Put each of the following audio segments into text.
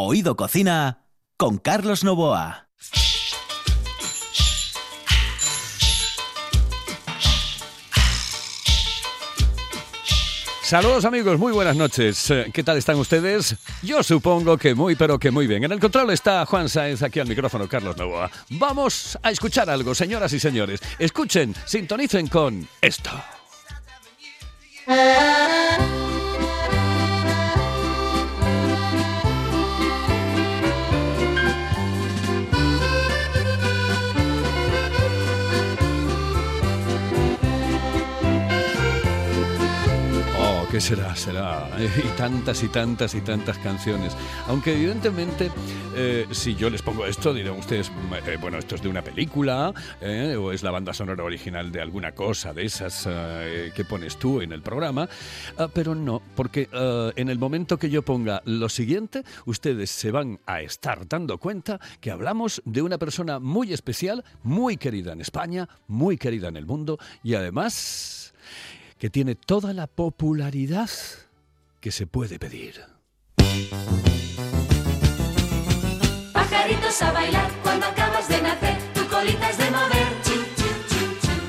Oído Cocina con Carlos Novoa. Saludos amigos, muy buenas noches. Eh, ¿Qué tal están ustedes? Yo supongo que muy, pero que muy bien. En el control está Juan Sáenz, aquí al micrófono Carlos Novoa. Vamos a escuchar algo, señoras y señores. Escuchen, sintonicen con esto. ¿Qué será? Será. Y tantas y tantas y tantas canciones. Aunque evidentemente, eh, si yo les pongo esto, dirán ustedes, eh, bueno, esto es de una película, eh, o es la banda sonora original de alguna cosa de esas que pones tú en el programa. Ah, pero no, porque en el momento que yo ponga lo siguiente, ustedes se van a estar dando cuenta que hablamos de una persona muy especial, muy querida en España, muy querida en el mundo, y además que tiene toda la popularidad que se puede pedir. Pajaritos a bailar cuando acabas de nacer, tu colita es de mover,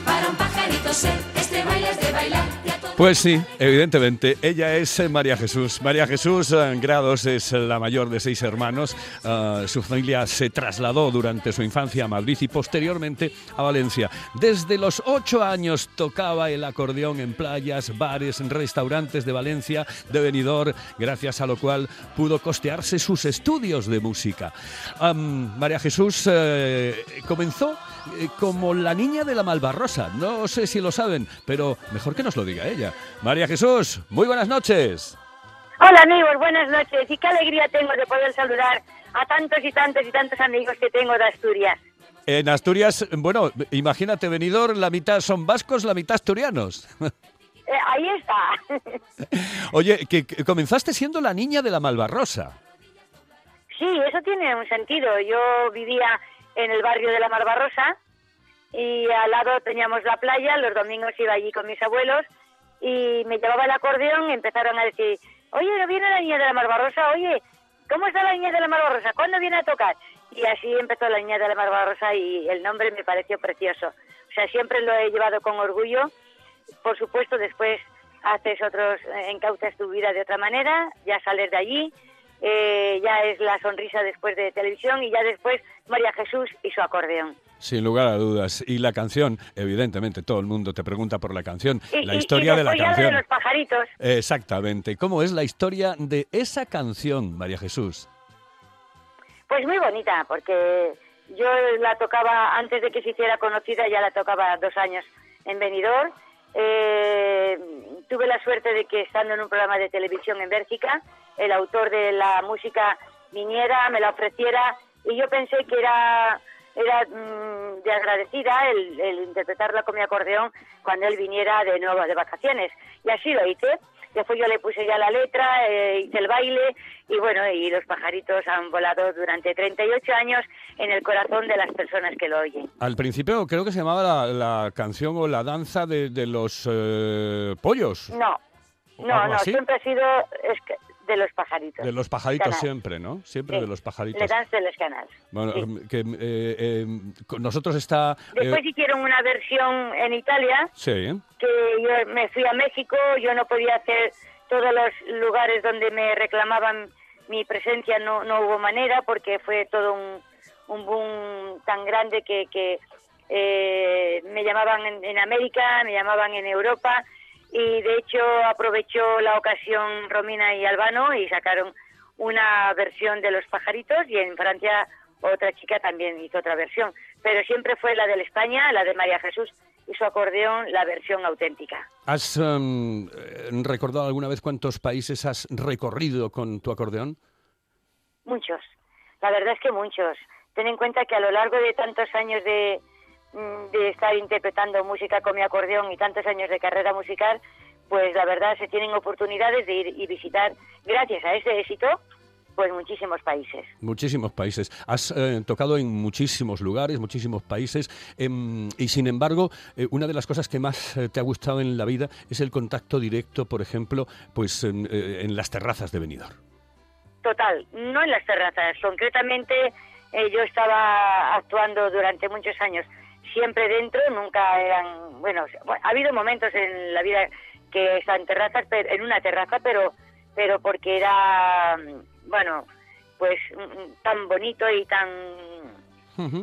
para un pajarito ser, este baile es de bailar. Pues sí, evidentemente. Ella es eh, María Jesús. María Jesús eh, Grados es la mayor de seis hermanos. Ah, su familia se trasladó durante su infancia a Madrid y posteriormente a Valencia. Desde los ocho años tocaba el acordeón en playas, bares, restaurantes de Valencia, de Benidorm, gracias a lo cual pudo costearse sus estudios de música. María Jesús eh, comenzó como la niña de la Malvarrosa. No sé si lo saben, pero mejor que nos lo diga ella. María Jesús, muy buenas noches. Hola amigos, buenas noches. Y qué alegría tengo de poder saludar a tantos y tantos y tantos amigos que tengo de Asturias. En Asturias, bueno, imagínate, venidor, la mitad son vascos, la mitad asturianos. Eh, ahí está. Oye, que, comenzaste siendo la niña de la Malvarrosa. Sí, eso tiene un sentido. Yo vivía en el barrio de la Malvarrosa y al lado teníamos la playa, los domingos iba allí con mis abuelos y me llevaba el acordeón y empezaron a decir, oye, ¿no viene la niña de la Marbarrosa? Oye, ¿cómo está la niña de la Marbarrosa? ¿Cuándo viene a tocar? Y así empezó la niña de la Marbarrosa y el nombre me pareció precioso. O sea, siempre lo he llevado con orgullo. Por supuesto, después haces otros, eh, encautas tu vida de otra manera, ya sales de allí, eh, ya es la sonrisa después de televisión y ya después María Jesús y su acordeón. Sin lugar a dudas. Y la canción, evidentemente, todo el mundo te pregunta por la canción. la historia de la canción. de los pajaritos. Exactamente. ¿Cómo es la historia de esa canción, María Jesús? Pues muy bonita, porque yo la tocaba antes de que se hiciera conocida, ya la tocaba dos años en Benidorm. Eh, tuve la suerte de que estando en un programa de televisión en Bélgica, el autor de la música viniera, me la ofreciera y yo pensé que era era mm, de agradecida el, interpretarla con mi acordeón cuando él viniera de nuevo de vacaciones. Y así lo hice. Después yo le puse ya la letra, eh, hice el baile y bueno, y los pajaritos han volado durante 38 años en el corazón de las personas que lo oyen. Al principio creo que se llamaba la, canción o la danza de, los eh, pollos. No, no, no, siempre ha sido de los pajaritos. De los pajaritos siempre, ¿no? Siempre de los pajaritos. Le dan de los canales. Bueno, que eh, eh, nosotros está... Eh, Después hicieron una versión en Italia. Sí. Que yo me fui a México, yo no podía hacer todos los lugares donde me reclamaban mi presencia, no, no hubo manera porque fue todo un, un boom tan grande que, que me llamaban en América, me llamaban en Europa y de hecho aprovechó la ocasión Romina y Albano y sacaron una versión de Los Pajaritos y en Francia otra chica también hizo otra versión, pero siempre fue la de España, la de María Jesús y su acordeón, la versión auténtica. ¿Has em, recordado alguna vez cuántos países has recorrido con tu acordeón? Muchos, la verdad es que muchos. Ten en cuenta que a lo largo de tantos años de, de estar interpretando música con mi acordeón y tantos años de carrera musical, pues la verdad se tienen oportunidades de ir y visitar, gracias a ese éxito, pues muchísimos países. Muchísimos países. Has eh, tocado en muchísimos lugares, muchísimos países, em, y sin embargo, eh, una de las cosas que más eh, te ha gustado en la vida es el contacto directo, por ejemplo, pues en, las terrazas de Benidorm. total, no en las terrazas. Concretamente, eh, yo estaba actuando durante muchos años siempre dentro, nunca eran, bueno, ha habido momentos en la vida que están en terrazas, pero, en una terraza, pero, pero porque era, bueno, pues tan bonito y tan,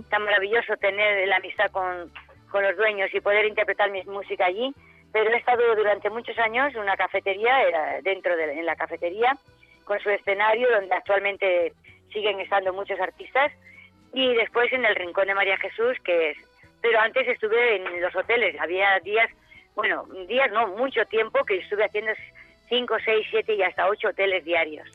tan maravilloso tener la amistad con, con los dueños y poder interpretar mi música allí. Pero he estado durante muchos años en una cafetería, era dentro de en la cafetería, con su escenario, donde actualmente siguen estando muchos artistas, y después en el Rincón de María Jesús, que es... Pero antes estuve en los hoteles, había días, bueno, días no, mucho tiempo que estuve haciendo cinco, seis, siete y hasta ocho hoteles diarios.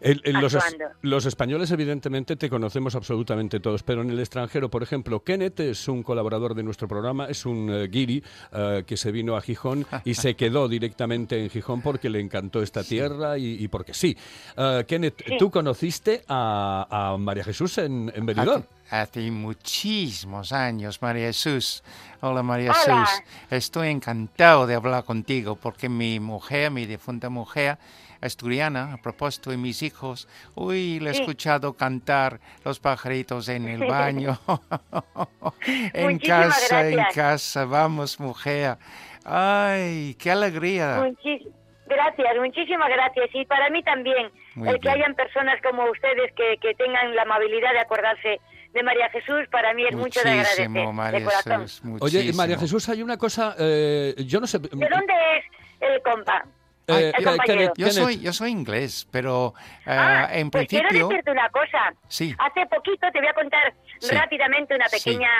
El- el- los, es- los españoles, evidentemente, te conocemos absolutamente todos, pero en el extranjero, por ejemplo, Kenneth es un colaborador de nuestro programa, es un eh, guiri eh, que se vino a Gijón y se quedó directamente en Gijón porque le encantó esta tierra y, y porque sí. Eh, Kenneth, Sí. ¿tú conociste a, a María Jesús en, en Benidorm? Hace, hace muchísimos años, María Jesús. Hola, María Hola. Jesús. Estoy encantado de hablar contigo porque mi mujer, mi difunta mujer, asturiana, a propósito de mis hijos, uy, le he Sí. escuchado cantar los pajaritos en el baño. en Muchísimas casa, en casa. Vamos, mujer. Ay, qué alegría. Muchis- gracias, muchísimas gracias. Y para mí también, Muy el que hayan personas como ustedes que, que tengan la amabilidad de acordarse de María Jesús, para mí es mucho de agradecer, Muchísimo, María de corazón. Jesús. Oye. María Jesús, hay una cosa, eh, yo no sé... ¿De dónde es el compa? Eh, el compañero? Yo soy, yo soy inglés, pero eh, Ah, en pues quiero principio... decirte una cosa. Sí. Hace poquito te voy a contar Sí. rápidamente una Sí. pequeña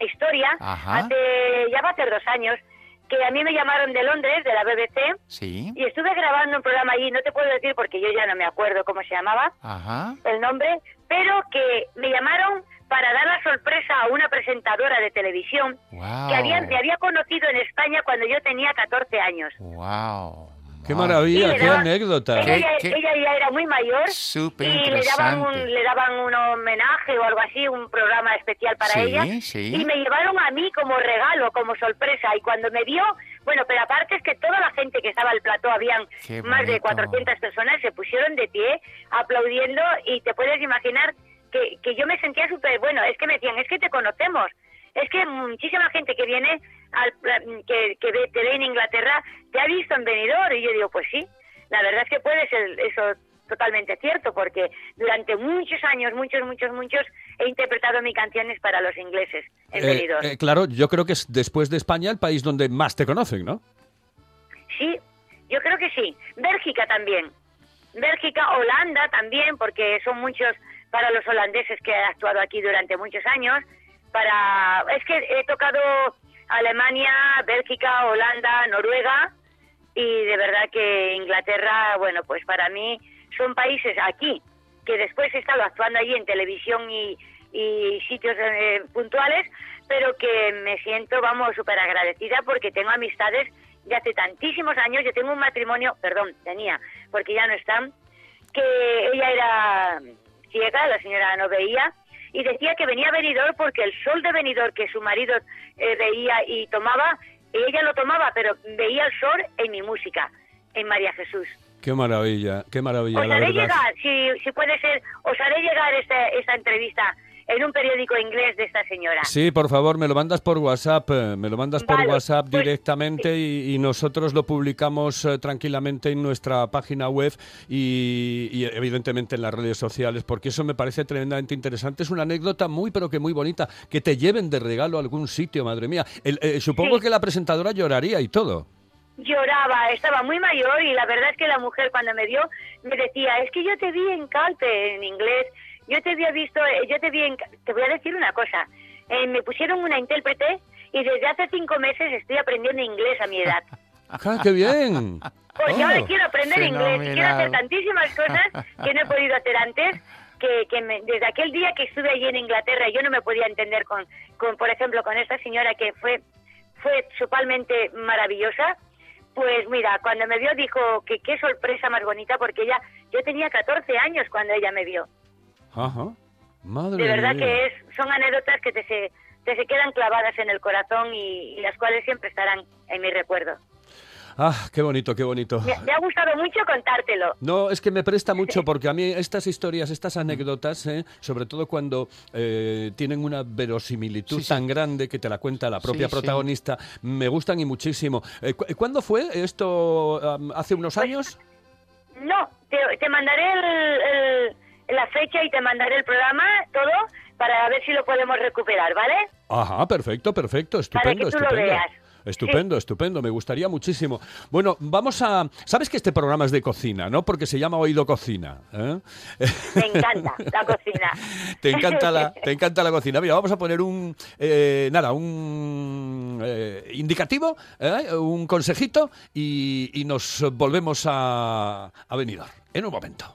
historia. Ajá. Hace ya va a ser dos años que a mí me llamaron de Londres, de la BBC, Sí. y estuve grabando un programa allí. No te puedo decir porque yo ya no me acuerdo cómo se llamaba. Ajá. el nombre, pero que me llamaron para dar la sorpresa a una presentadora de televisión Wow. que había, me había conocido en España cuando yo tenía 14 años. Wow. Qué maravilla, qué anécdota. Ella, ¿Qué- ya, qué? ella ya era muy mayor Súper y le daban, un, le daban un homenaje o algo así, un programa especial para Sí, ella. sí. Y me llevaron a mí como regalo, como sorpresa. Y cuando me vio, bueno, pero aparte es que toda la gente que estaba al plató, habían más de bonito. 400 personas, se pusieron de pie aplaudiendo y te puedes imaginar que, que yo me sentía súper bueno. Es que me decían, es que te conocemos. Es que muchísima gente que viene, al, que, que ve, te ve en Inglaterra, te ha visto en Benidorm. Y yo digo, pues sí, la verdad es que puede ser eso totalmente cierto, porque durante muchos años, muchos, muchos, muchos, he interpretado mis canciones para los ingleses en Eh, Benidorm. eh, claro, yo creo que es después de España el país donde más te conocen, ¿no? Sí, yo creo que sí. Bélgica también. Bélgica, Holanda también, porque son muchos para los holandeses que he actuado aquí durante muchos años. Para es que he tocado Alemania, Bélgica, Holanda, Noruega y de verdad que Inglaterra, bueno, pues para mí son países aquí que después he estado actuando allí en televisión y, sitios eh, puntuales, pero que me siento, vamos, súper agradecida porque tengo amistades de hace tantísimos años. Yo tengo un matrimonio, perdón, tenía, porque ya no están, que ella era ciega, la señora no veía, y decía que venía a Benidorm porque el sol de Benidorm que su marido eh, veía y tomaba, ella lo tomaba, pero veía el sol en mi música, en María Jesús. Qué maravilla, qué maravilla, Os haré llegar, si, si puede ser, os haré llegar esta, esta entrevista en un periódico inglés de esta señora. Sí, por favor, me lo mandas por WhatsApp, eh, me lo mandas por WhatsApp pues, directamente y, y nosotros lo publicamos eh, tranquilamente en nuestra página web y, y, evidentemente en las redes sociales, porque eso me parece tremendamente interesante. Es una anécdota muy, pero que muy bonita. Que te lleven de regalo a algún sitio, madre mía. El- eh, supongo Sí. que la presentadora lloraría y todo. lloraba, estaba muy mayor y la verdad es que la mujer cuando me vio me decía, es que yo te vi en Calpe, en inglés, yo te había visto, eh, yo te vi en... Ca-". Te voy a decir una cosa, eh, me pusieron una intérprete y desde hace cinco meses estoy aprendiendo inglés a mi edad. ¡Ah, qué bien! Porque Oh. ahora quiero aprender inglés y quiero hacer tantísimas cosas que no he podido hacer antes. Que, que me- desde aquel día que estuve allí en Inglaterra yo no me podía entender con, con por ejemplo, con esta señora que fue fue totalmente maravillosa. Pues mira, cuando me vio dijo que qué sorpresa más bonita porque ella, yo tenía 14 años cuando ella me vio. Ajá. Madre De verdad mía. que es, son anécdotas que te se, te se quedan clavadas en el corazón y, y las cuales siempre estarán en mi recuerdo. Ah, qué bonito, qué bonito. Me, me ha gustado mucho contártelo. No, es que me presta mucho porque a mí estas historias, estas anécdotas, ¿eh? sobre todo cuando eh, tienen una verosimilitud Sí, sí. tan grande que te la cuenta la propia Sí, sí. protagonista, me gustan y muchísimo. Eh, cu- ¿Cuándo fue esto? ¿Hace unos años? No, te, te mandaré el- el- la fecha y te mandaré el programa, todo, para ver si lo podemos recuperar, ¿vale? Ajá, perfecto, perfecto, Para estupendo, que tú lo estupendo. veas. Estupendo, estupendo, me gustaría muchísimo. Bueno, vamos a... ¿Sabes que este programa es de cocina, no? Porque se llama Oído Cocina. ¿eh? Me encanta la cocina. Te encanta la, te encanta la cocina. Mira, vamos a poner un, eh, nada, un eh, indicativo, ¿eh? un consejito y, y nos volvemos a, a Benidorm en un momento.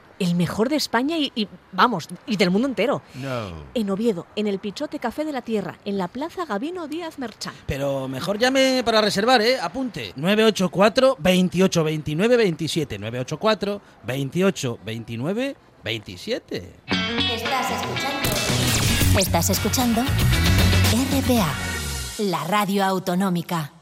El mejor de España y, y, vamos, y del mundo entero. No. En Oviedo, en el Pichote Café de la Tierra, en la Plaza Gabino Díaz Merchán. Pero mejor llame para reservar, ¿eh? Apunte. 984 28 29 27. 984 28 29 27. Estás escuchando. Estás escuchando RPA, la radio autonómica.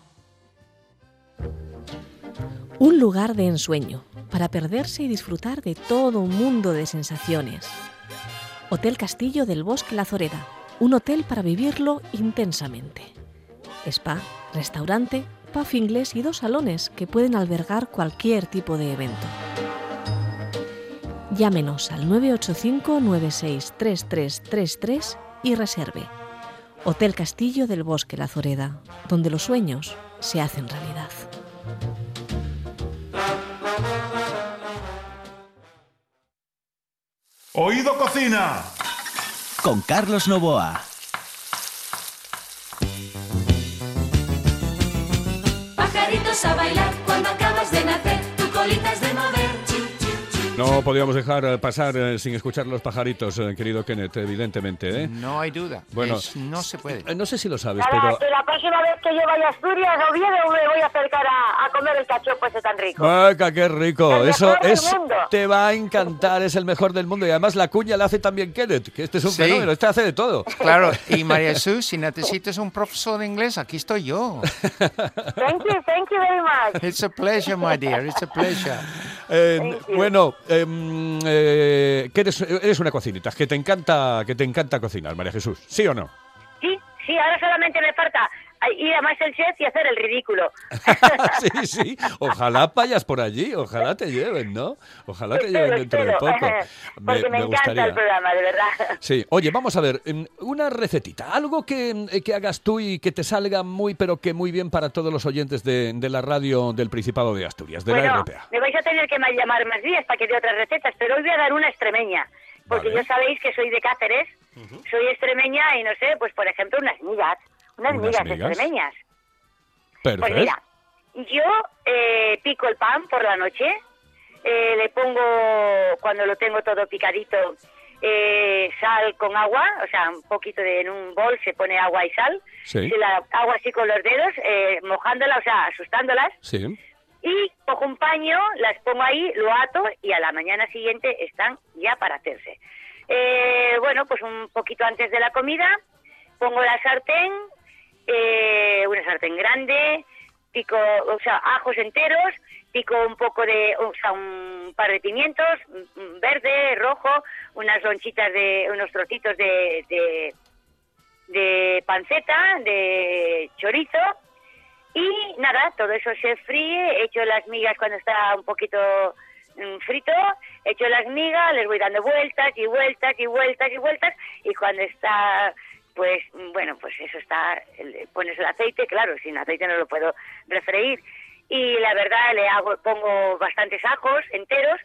Un lugar de ensueño para perderse y disfrutar de todo un mundo de sensaciones. Hotel Castillo del Bosque La Zoreda, un hotel para vivirlo intensamente. Spa, restaurante, pub inglés y dos salones que pueden albergar cualquier tipo de evento. Llámenos al 985-963333 y reserve. Hotel Castillo del Bosque La Zoreda, donde los sueños se hacen realidad. Oído Cocina. Con Carlos Novoa. Pajaritos a bailar cuando acabas de nacer, No podíamos dejar eh, pasar eh, sin escuchar los pajaritos, eh, querido Kenneth, evidentemente. ¿eh? No hay duda. Bueno. Es- no se puede. Eh, No sé si lo sabes, Nada, pero... que la próxima vez que yo vaya a Asturias, a Oviedo, me voy a acercar a, a comer el cachopo ese tan rico. ¡Vaca, qué rico! El Eso mejor del es, mundo. te va a encantar, es el mejor del mundo. Y además la cuña la hace también Kenneth, que este es un Sí. fenómeno, este hace de todo. Claro, y María Jesús, si necesitas un profesor de inglés, aquí estoy yo. Thank you, thank you very much. It's a pleasure, my dear, it's a pleasure. Eh, Thank you. bueno, em, eh, que eres, eres una cocinita, que te encanta, que te encanta cocinar, María Jesús, ¿sí o no? Sí, sí, ahora solamente me falta ir a Masterchef y hacer el ridículo. sí, sí. Ojalá vayas por allí, ojalá te lleven, ¿no? Ojalá te lleven Espero, dentro de poco. Porque me, encanta el programa, de verdad. Sí, oye, vamos a ver, em, una recetita, algo que, eh, que hagas tú y que te salga muy, pero que muy bien para todos los oyentes de, de la radio del Principado de Asturias, de la RPA. me vais a tener que ma- llamar más días para que dé otras recetas, pero hoy voy a dar una extremeña. Porque Vale. yo sabéis que soy de Cáceres, soy extremeña y no sé, pues por ejemplo unas migas, unas, Unas migas, migas. extremeñas. Perfecto. Pues mira, yo eh, pico el pan por la noche, eh, le pongo, cuando lo tengo todo picadito, eh, sal con agua, o sea, un poquito de, en un bol se pone agua y sal, Sí. se la hago así con los dedos, eh, mojándolas, o sea, asustándolas, Sí. y cojo un paño, las pongo ahí, lo ato y a la mañana siguiente están ya para hacerse. Eh, bueno, pues un poquito antes de la comida pongo la sartén, eh, una sartén grande, pico, o sea, ajos enteros, pico un poco de, o sea, un par de pimientos, verde, rojo, unas lonchitas de, unos trocitos de, de, de panceta, de chorizo, y nada, todo eso se fríe, echo las migas cuando está un poquito mm, frito, echo las migas, les voy dando vueltas y vueltas y vueltas y vueltas, y cuando está, pues, mm, bueno, pues eso está, el- pones el aceite, claro, sin aceite no lo puedo refreír, y la verdad le hago, pongo bastantes ajos enteros,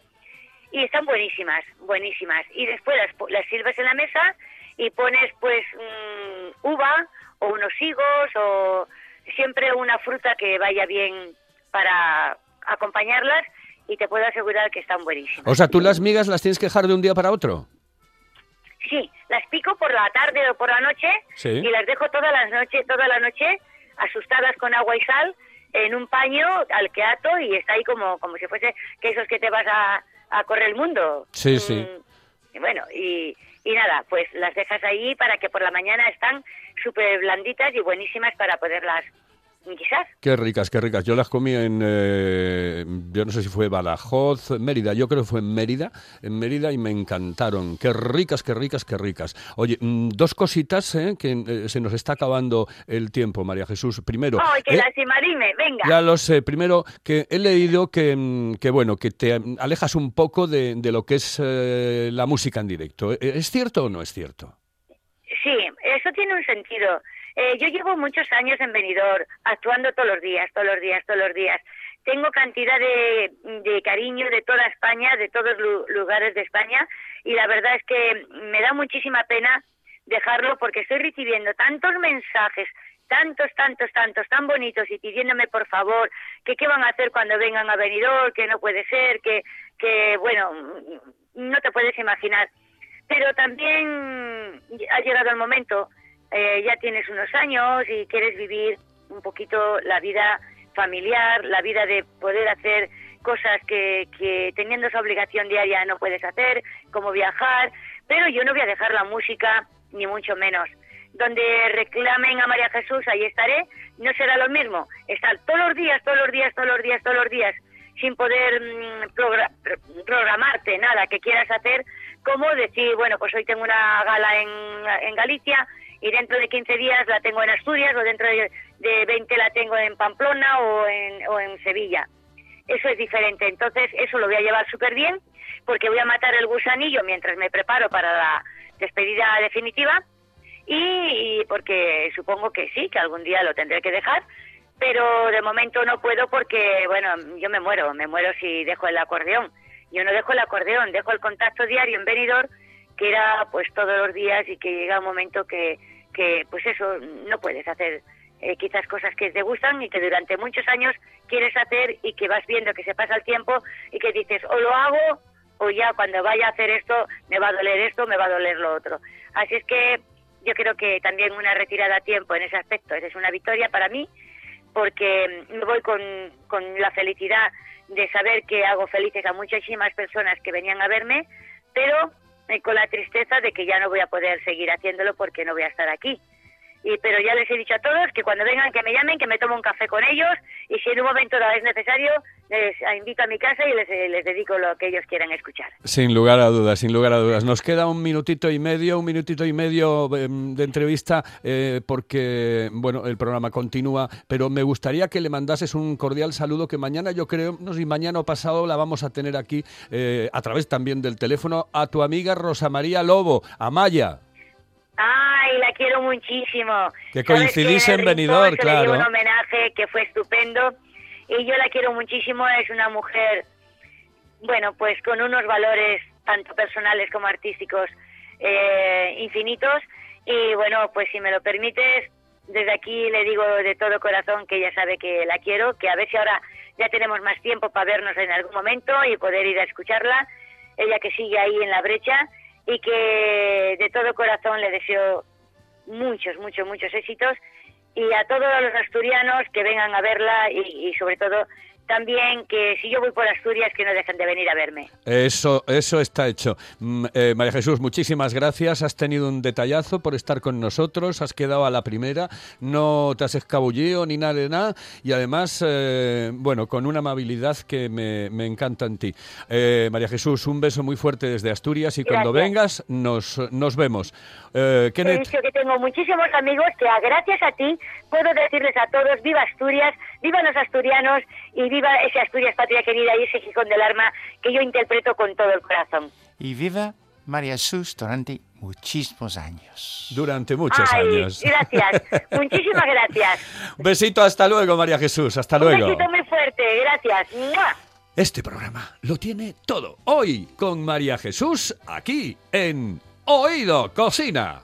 y están buenísimas, buenísimas, y después las, las sirves en la mesa y pones pues mm, uva o unos higos o siempre una fruta que vaya bien para acompañarlas y te puedo asegurar que están buenísimas. O sea, tú las migas las tienes que dejar de un día para otro. Sí, las pico por la tarde o por la noche Sí. y las dejo toda la noche, toda la noche asustadas con agua y sal en un paño al que ato y está ahí como, como si fuese que esos que te vas a, a correr el mundo. Sí, sí. Mm, Y bueno, y, y nada, pues las dejas ahí para que por la mañana están súper blanditas y buenísimas para poderlas guisar. Qué ricas, qué ricas. Yo las comí en, eh, yo no sé si fue Badajoz, Mérida, yo creo que fue en Mérida, en Mérida y me encantaron. Qué ricas, qué ricas, qué ricas. Oye, mm, dos cositas, ¿eh? que eh, se nos está acabando el tiempo, María Jesús. Primero, ¡Ay, qué eh, lástima! Dime, venga. ya lo sé. Primero, que he leído que, mm, que bueno, que te alejas un poco de, de lo que es eh, la música en directo. ¿Eh, ¿Es cierto o no es cierto? Sí, eso tiene un sentido. Eh, yo llevo muchos años en Benidorm, actuando todos los días, todos los días, todos los días. Tengo cantidad de, de cariño de toda España, de todos los lugares de España, y la verdad es que me da muchísima pena dejarlo porque estoy recibiendo tantos mensajes, tantos, tantos, tantos, tan bonitos y pidiéndome por favor que qué van a hacer cuando vengan a Benidorm, que no puede ser, que, que bueno, no te puedes imaginar. Pero también ha llegado el momento, eh, ya tienes unos años y quieres vivir un poquito la vida familiar, la vida de poder hacer cosas que, que teniendo esa obligación diaria no puedes hacer, como viajar, pero yo no voy a dejar la música, ni mucho menos. Donde reclamen a María Jesús, ahí estaré, no será lo mismo. Estar todos los días, todos los días, todos los días, todos los días, sin poder mm, progra- pro- programarte nada que quieras hacer, como decir, bueno, pues hoy tengo una gala en Galicia y dentro de 15 días la tengo en Asturias o dentro de, de 20 la tengo en Pamplona o en, o en Sevilla. Eso es diferente. Entonces, eso lo voy a llevar súper bien porque voy a matar el gusanillo mientras me preparo para la despedida definitiva y, y porque supongo que sí, que algún día lo tendré que dejar, pero de momento no puedo porque, bueno, yo me muero, me muero si dejo el acordeón. Yo no dejo el acordeón, dejo el contacto diario en Benidorm, que era pues todos los días y que llega un momento que, que pues eso, no puedes hacer eh, quizás cosas que te gustan y que durante muchos años quieres hacer y que vas viendo que se pasa el tiempo y que dices o lo hago o ya cuando vaya a hacer esto me va a doler esto, me va a doler lo otro. Así es que yo creo que también una retirada a tiempo en ese aspecto es una victoria para mí porque me voy con, con la felicidad de saber que hago felices a muchísimas personas que venían a verme, pero con la tristeza de que ya no voy a poder seguir haciéndolo porque no voy a estar aquí. Y, pero ya les he dicho a todos que cuando vengan que me llamen, que me tomo un café con ellos y si en un momento es necesario, les invito a mi casa y les, eh, les dedico lo que ellos quieran escuchar. Sin lugar a dudas, sin lugar a dudas. Nos queda un minutito y medio, un minutito y medio em, de entrevista eh, porque, bueno, el programa continúa, pero me gustaría que le mandases un cordial saludo que mañana yo creo, no sé mañana o pasado la vamos a tener aquí eh, a través también del teléfono a tu amiga Rosa María Lobo, Amaya. Ay, la quiero muchísimo. Que ¿Sabes coincidís en le claro. dio un homenaje que fue estupendo y yo la quiero muchísimo. Es una mujer, bueno, pues con unos valores tanto personales como artísticos eh, infinitos y bueno, pues si me lo permites, desde aquí le digo de todo corazón que ella sabe que la quiero, que a ver si ahora ya tenemos más tiempo para vernos en algún momento y poder ir a escucharla. Ella que sigue ahí en la brecha y que de todo corazón le deseo muchos, muchos, muchos éxitos y a todos los asturianos que vengan a verla y, sobre todo también que si yo voy por Asturias que no dejen de venir a verme. Eso, eso está hecho. Mm, eh, María Jesús, muchísimas gracias. Has tenido un detallazo por estar con nosotros. Has quedado a la primera. No te has escabullido ni nada de nada. Y además, eh, bueno, con una amabilidad que me, me encanta en ti. Eh, María Jesús, un beso muy fuerte desde Asturias y cuando vengas nos, nos vemos. Eh, He Kenneth, dicho que tengo muchísimos amigos que a- gracias a ti puedo decirles a todos viva Asturias, viva los asturianos y viva ese Asturias patria querida y ese Gijón del Arma que yo interpreto con todo el corazón. Y viva María Jesús durante muchísimos años. durante muchos Ay, años. gracias, muchísimas gracias. Un besito, hasta luego, María Jesús. Hasta Un luego. besito muy fuerte, gracias. ¡Mua! Este programa lo tiene todo. Hoy con María Jesús aquí en Oído Cocina.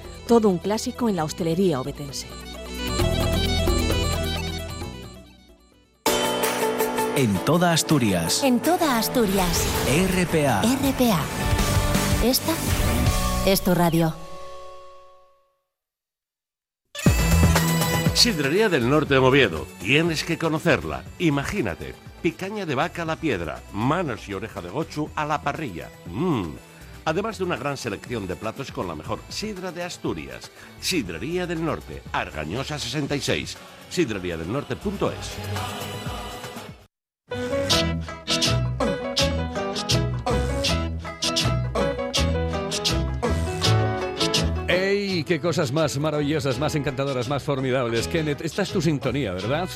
Todo un clásico en la hostelería obetense. En toda Asturias. En toda Asturias. RPA. RPA. Esta es tu radio. Sidrería del Norte de Oviedo. Tienes que conocerla. Imagínate. Picaña de vaca a la piedra, manos y oreja de gochu a la parrilla. Mmm. Además de una gran selección de platos con la mejor sidra de Asturias. Sidrería del Norte, Argañosa 66. Sidreriadelnorte.es. ¡Qué cosas más maravillosas, más encantadoras, más formidables! Kenneth, esta es tu sintonía, ¿verdad?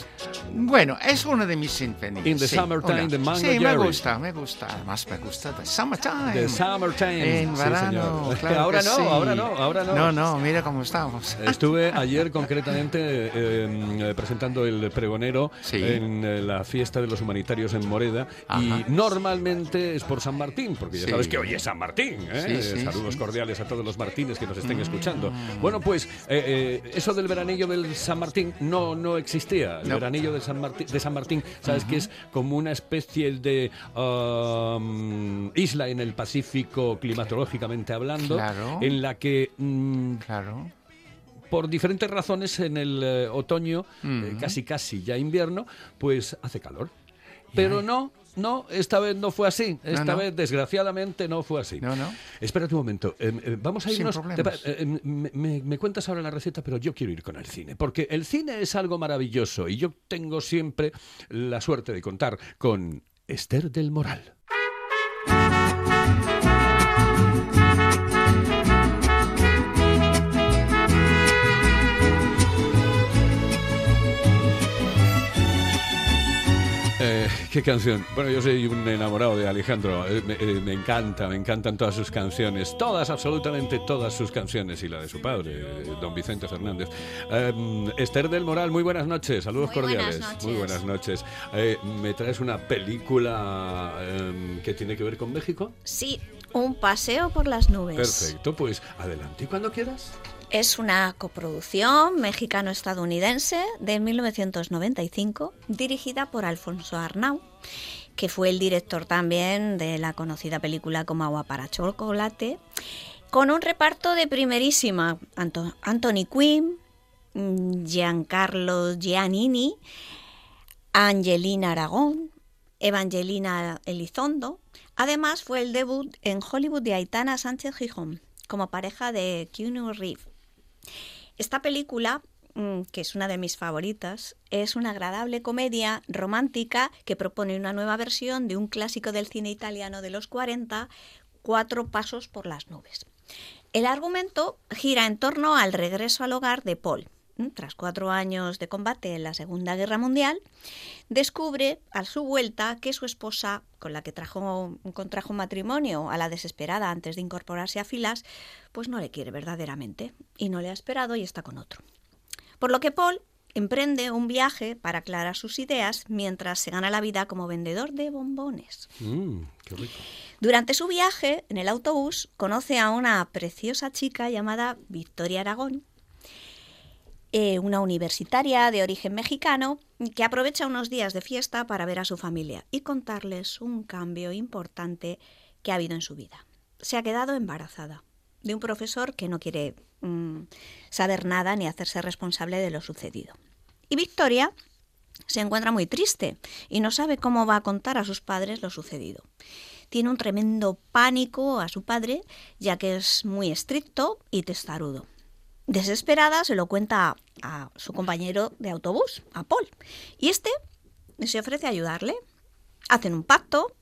Bueno, es una de mis sinfonías. In the sí, Summertime una. de Mango Sí, me Jerry. gusta, me gusta. Además, me gusta The Summertime. The Summertime. En Sí, verano, señor. claro ahora que no, sí. ahora no, ahora no. No, no, mira cómo estamos. Estuve ayer concretamente eh, presentando el pregonero Sí. en eh, la fiesta de los humanitarios en Moreda Ajá. y normalmente es por San Martín, porque ya Sí. sabes que hoy es San Martín. ¿eh? Sí, sí, Saludos sí. Mm. cordiales a todos los Martínez que nos estén escuchando. Bueno, pues eh, eh, eso del veranillo del San Martín no, no existía. El No. veranillo de San, Martín, de San Martín, sabes que es como una especie de um, isla en el Pacífico climatológicamente hablando, Claro. en la que mm, Claro. por diferentes razones en el eh, otoño, eh, casi casi ya invierno, pues hace calor. Pero no, no, esta vez no fue así. Esta no. vez, desgraciadamente, no fue así. No, no. Espérate un momento. eh, eh, vamos a Sin irnos. problemas. te pa- eh, me, me- me cuentas ahora la receta, pero yo quiero ir con el cine. Porque el cine es algo maravilloso y yo tengo siempre la suerte de contar con Esther del Moral. Eh, qué canción. Bueno, yo soy un enamorado de Alejandro. Eh, me, eh, me encanta, me encantan todas sus canciones. Todas, absolutamente todas sus canciones. Y la de su padre, don Vicente Fernández. Esther del Moral, muy buenas noches. Saludos Muy buenas cordiales. noches. Muy buenas noches. ¿Me traes una película eh, que tiene que ver con México? Sí, un paseo por las nubes. Perfecto, pues adelante y cuando quieras. Es una coproducción mexicano-estadounidense de 1995, dirigida por Alfonso Arnau, que fue el director también de la conocida película como Agua para Chocolate, con un reparto de primerísima. Anthony Quinn, Giancarlo Giannini, Angelina Aragón, Evangelina Elizondo. Además, fue el debut en Hollywood de Aitana Sánchez Gijón como pareja de Keanu Reeves. Esta película, mm, que es una de mis favoritas, es una agradable comedia romántica que propone una nueva versión de un clásico del cine italiano de los 40, Cuatro pasos por las nubes. El argumento gira en torno al regreso al hogar de Paul. Tras cuatro años de combate en la Segunda Guerra Mundial, descubre a su vuelta que su esposa, con la que trajo, contrajo matrimonio a la desesperada antes de incorporarse a filas, pues no le quiere verdaderamente y no le ha esperado y está con otro. Por lo que Paul emprende un viaje para aclarar sus ideas mientras se gana la vida como vendedor de bombones. Mm, qué rico. Durante su viaje, en el autobús, conoce a una preciosa chica llamada Victoria Aragón, eh, una universitaria de origen mexicano que aprovecha unos días de fiesta para ver a su familia y contarles un cambio importante que ha habido en su vida. Se ha quedado embarazada de un profesor que no quiere mm, saber nada ni hacerse responsable de lo sucedido. Y Victoria se encuentra muy triste y no sabe cómo va a contar a sus padres lo sucedido. Tiene un tremendo pánico a su padre, ya que es muy estricto y testarudo. Desesperada se lo cuenta a, su compañero de autobús, a Paul, y este se ofrece a ayudarle. Hacen un pacto.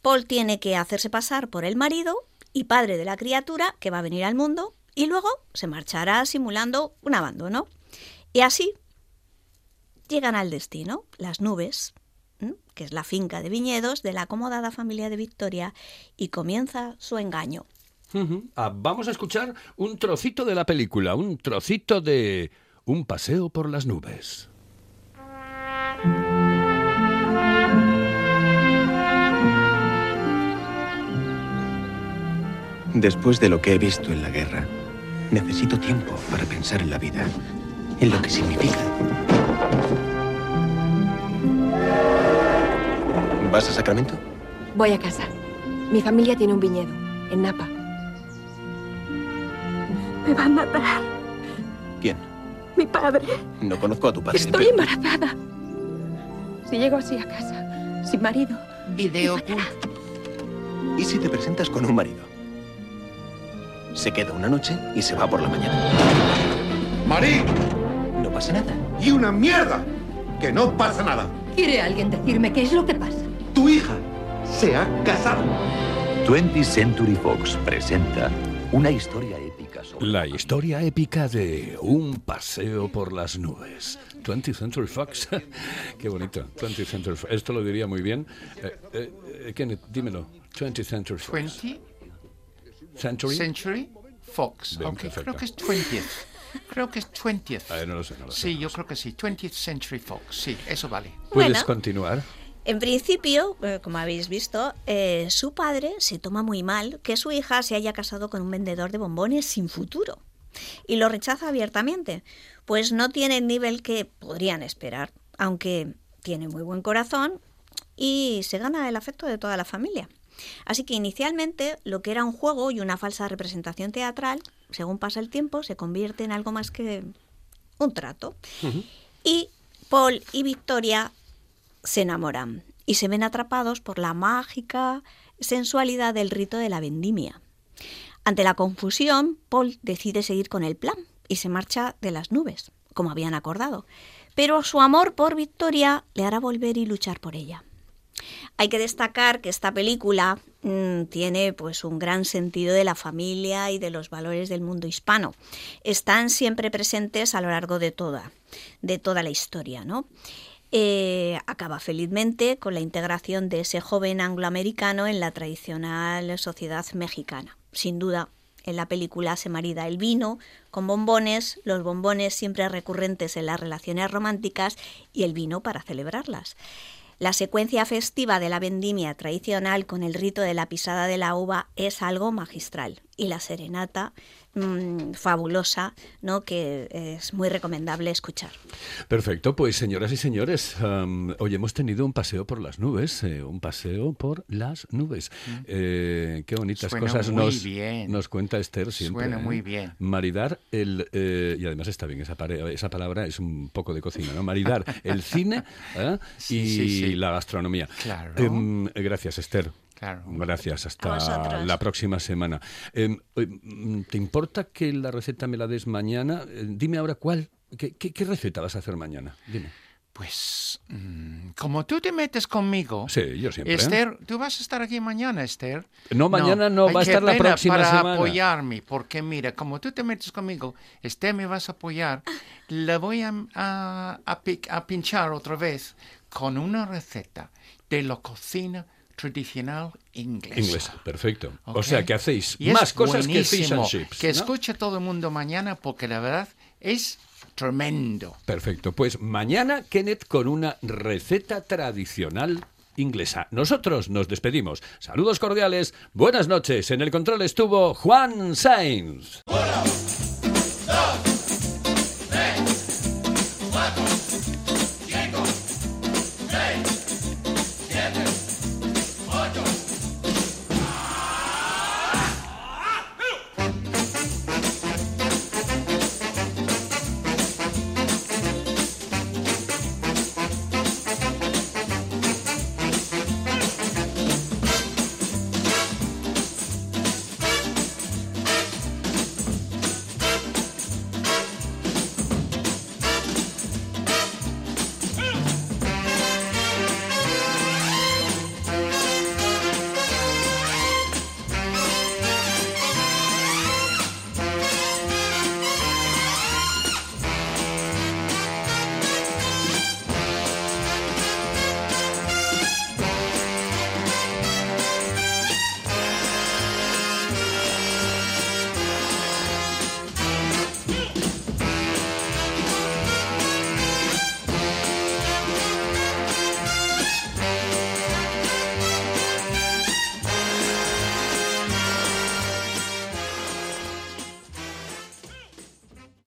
Paul tiene que hacerse pasar por el marido y padre de la criatura que va a venir al mundo y luego se marchará simulando un abandono. Y así llegan al destino, las nubes, que es la finca de viñedos de la acomodada familia de Victoria, y comienza su engaño. Ah, vamos a escuchar un trocito de la película, un trocito de Un paseo por las nubes. Después de lo que he visto en la guerra, necesito tiempo para pensar en la vida, en lo que significa. ¿Vas a Sacramento? Voy a casa. Mi familia tiene un viñedo, en Napa. Me va a matar. ¿Quién? Mi padre. No conozco a tu padre. Estoy pero- embarazada. Si llego así a casa, sin marido. Video ¿Y si te presentas con un marido? Se queda una noche y se va por la mañana. ¡Marí! No pasa nada. ¡Y una mierda! ¡Que no pasa nada! ¿Quiere alguien decirme qué es lo que pasa? Tu hija se ha casado. 20th Century Fox presenta una historia La historia épica de Un paseo por las nubes. 20th Century Fox. Qué bonito. 20th Century Fox. Esto lo diría muy bien. Eh, eh, eh, Kenneth, dímelo. 20th Century Fox. 20 Century. Century Fox. Bien, ok, perfecto. creo que es 20th. Creo que es 20th. Ah, no lo sé, no lo sé. Sí, yo creo que sí. 20th Century Fox. Sí, eso vale. ¿Puedes Bueno. continuar? En principio, eh, como habéis visto, eh, su padre se toma muy mal que su hija se haya casado con un vendedor de bombones sin futuro y lo rechaza abiertamente, pues no tiene el nivel que podrían esperar, aunque tiene muy buen corazón y se gana el afecto de toda la familia. Así que inicialmente lo que era un juego y una falsa representación teatral, según pasa el tiempo, se convierte en algo más que un trato. Y Paul y Victoria se enamoran y se ven atrapados por la mágica sensualidad del rito de la vendimia. Ante la confusión, Paul decide seguir con el plan y se marcha de las nubes, como habían acordado. Pero su amor por Victoria le hará volver y luchar por ella. Hay que destacar que esta película mm, tiene pues un gran sentido de la familia y de los valores del mundo hispano. Están siempre presentes a lo largo de toda, de toda la historia, ¿no? Eh, acaba felizmente con la integración de ese joven angloamericano en la tradicional sociedad mexicana. Sin duda, en la película se marida el vino con bombones, los bombones siempre recurrentes en las relaciones románticas y el vino para celebrarlas. La secuencia festiva de la vendimia tradicional con el rito de la pisada de la uva es algo magistral y la serenata mm, fabulosa, ¿no? que es muy recomendable escuchar. Perfecto, pues señoras y señores, hoy hemos tenido un paseo por las nubes, eh, un paseo por las nubes. Eh, qué bonitas Suena cosas nos, bien. nos cuenta Esther siempre. Suena ¿eh? muy bien. Maridar el... eh, y además está bien, esa, pare- esa palabra es un poco de cocina, ¿no? Maridar el cine ¿eh? Sí, y sí, sí. la gastronomía. Claro. Em, gracias, Esther. Claro. Gracias, hasta la próxima semana. Em, mm, ¿Te importa que la receta me la des mañana? Eh, dime ahora cuál. ¿Qué, qué- qué receta vas a hacer mañana? Dime. Pues, mm, como tú te metes conmigo. Sí, yo siempre. ¿eh? Esther, tú vas a estar aquí mañana, Esther. No, mañana no, ay, va a estar la pena próxima para semana. apoyarme, porque mira, como tú te metes conmigo, Esther me vas a apoyar, le voy a, a, a pinchar otra vez con una receta de la cocina tradicional inglesa. Inglesa, perfecto. O sea, que hacéis Y más cosas que fish and buenísimo, chips. Que ¿no? escuche todo el mundo mañana, porque la verdad es tremendo. Perfecto. Pues mañana, Kenneth, con una receta tradicional inglesa. Nosotros nos despedimos. Saludos cordiales. Buenas noches. En el control estuvo Juan Sainz.